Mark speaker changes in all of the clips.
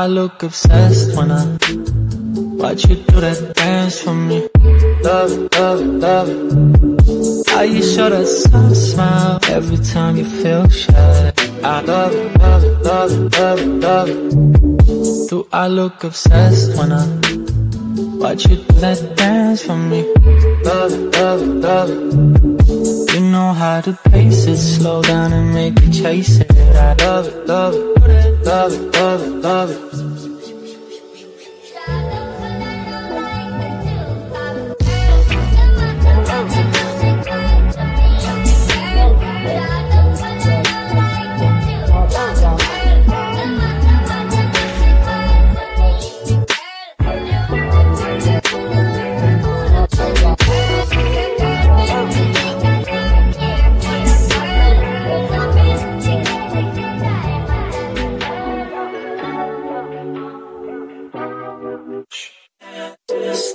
Speaker 1: I look obsessed when I watch you do that dance for me? Love it, love it, love it. How you show that soft smile every time you feel shy. I love it, love it, love it, love it, love it. Do I look obsessed when I watch you do that dance for me? Love it, love it, love it. You know how to pace it, slow down and make me chase it. Love it, love it, love it, love it, love it.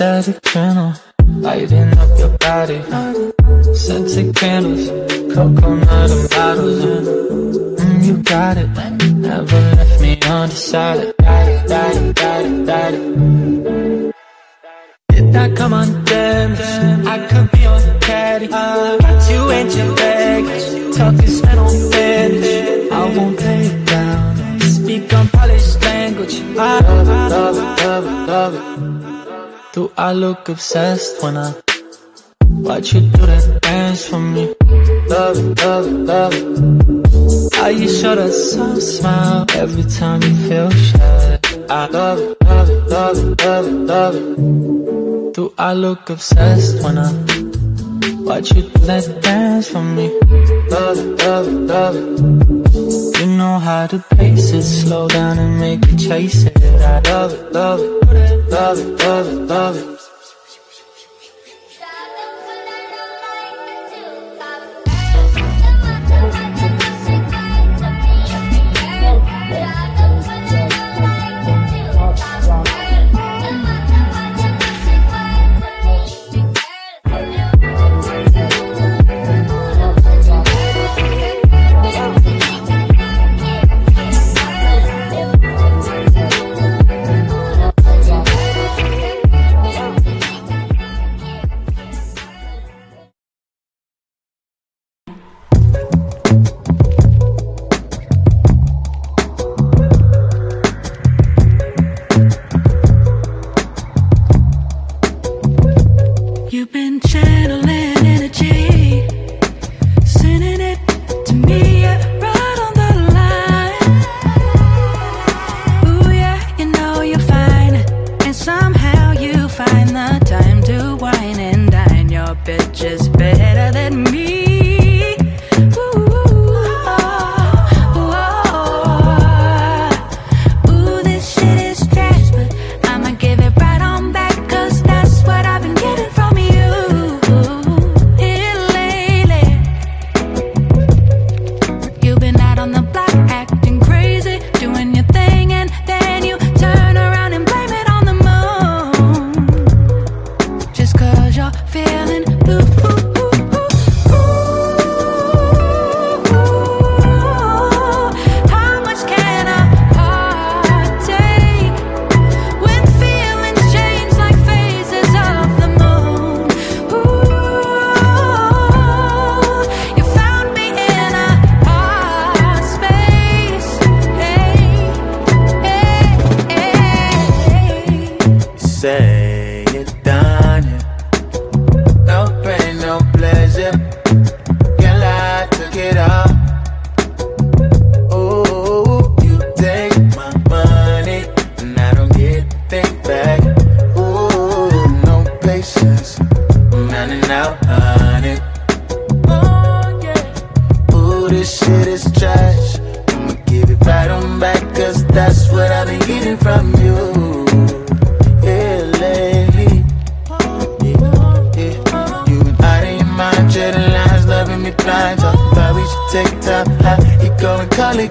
Speaker 1: Static channel, lighting up your body. Scented candles, coconut and bottles. Mm, you got it, never left me undecided. Got it, got it, got it, got it. Did that come on damage? I could be on the caddy. Got you in your bag, talking Spanish. Spanish. I won't lay it down. Speak unpolished language. I love it, love it, love it, love it. I look obsessed when I watch you do that dance for me? Love it, love it, love it. How you show that soft smile every time you feel shy. I love it, love it, love it, love it, love it. Do I look obsessed when I watch you do that dance for me? Love it, love it, love it. Know how to pace it, slow down and make me chase it. I love it, love it love it, love it, love it.
Speaker 2: and
Speaker 3: channeling.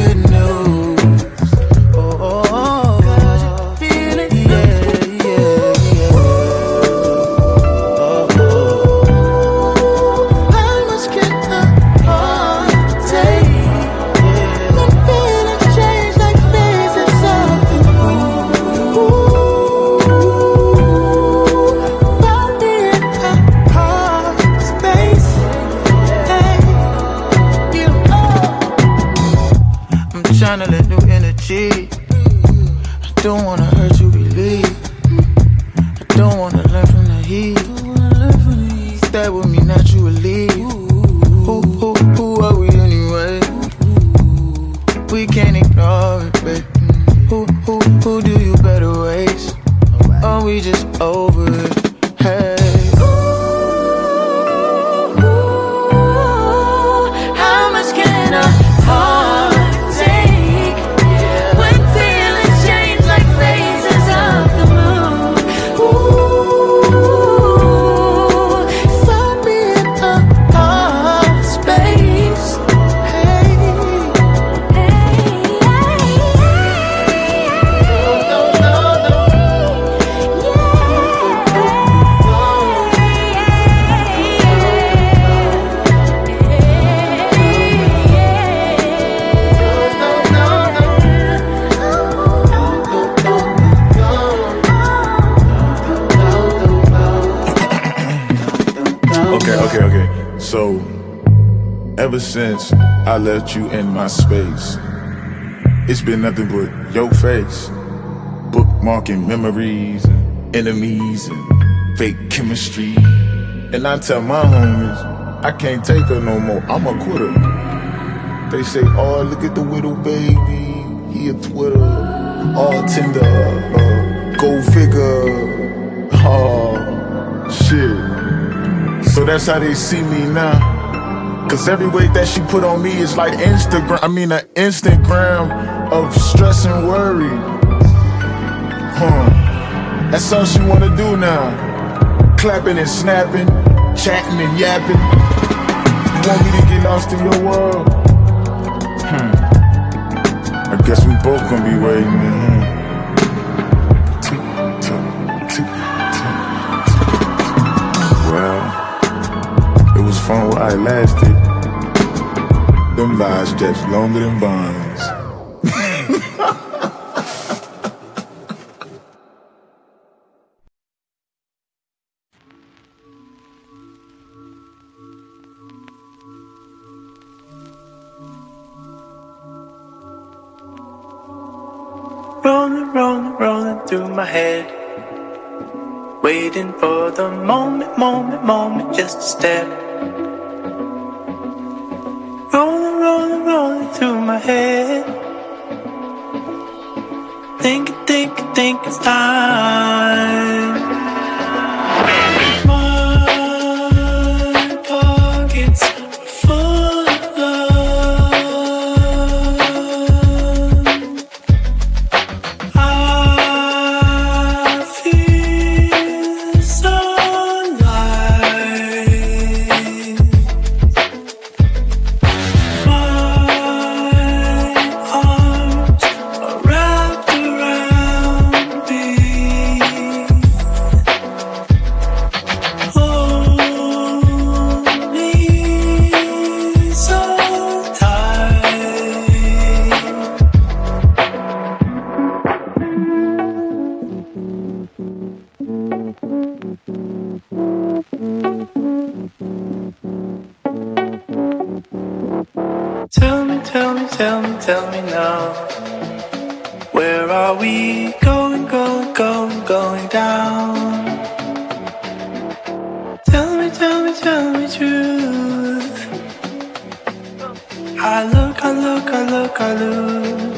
Speaker 3: good news. te busco since I left you in my space, it's been nothing but your face. Bookmarking memories and enemies and fake chemistry. And I tell my homies, I can't take her no more. I'm a quitter. They say, oh, look at the widow baby. He a Twitter. All tender. Uh, go figure. Oh, shit. So that's how they see me now. Cause every weight that she put on me is like Instagram. I mean, an Instagram of stress and worry. Huh. That's all she wanna do now. Clapping and snapping, chatting and yapping. You want me to get lost in your world? Hmm. I guess we both gonna be waiting. It lasted. Them lies stretch longer than bonds.
Speaker 1: Rolling, rolling, rolling through my head. Waiting for the moment, moment, moment, just a step. Rolling, through my head. Think, think, think it's time. Going, down? Tell me, tell me, tell me truth. I look, I look, I look, I lose.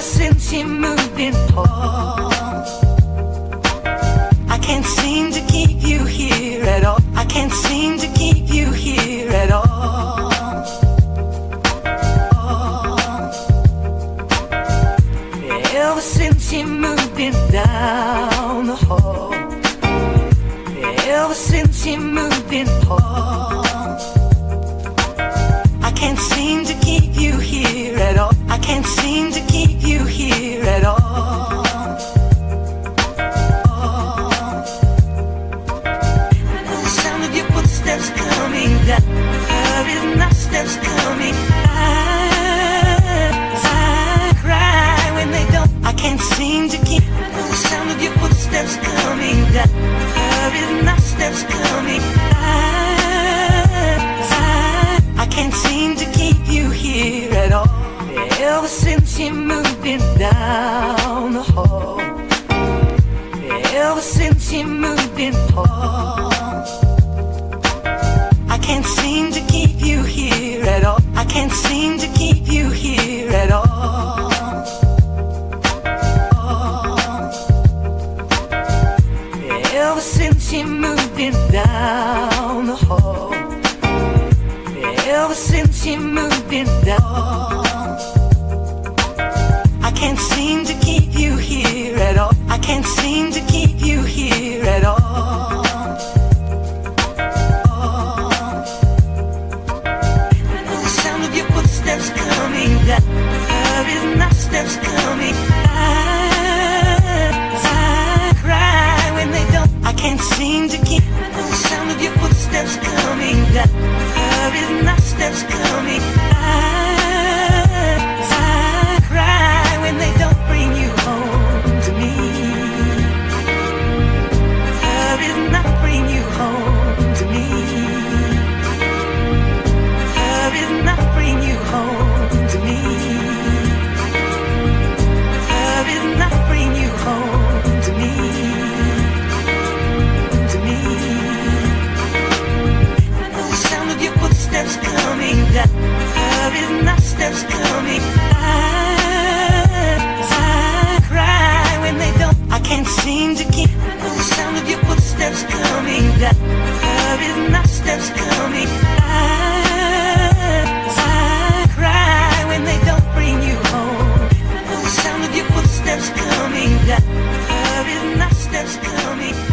Speaker 1: Ever since you moved in, Paul, I can't seem to keep you here at all. I can't seem to keep you here at all. Ever since you moved in down the hall. Ever since you moved in, Paul. I can't seem to keep you here at all. I can't seem to steps coming. Eyes, I, I can't seem to keep you here at all. Ever since you moved in down the hall. Ever since you moved in, Paul. I can't seem to to keep. footsteps coming. I, I cry when they don't. I can't seem to keep the sound of your footsteps coming. Love is not steps coming. I, I cry when they don't bring you home. The sound of your footsteps coming. Love is not steps coming.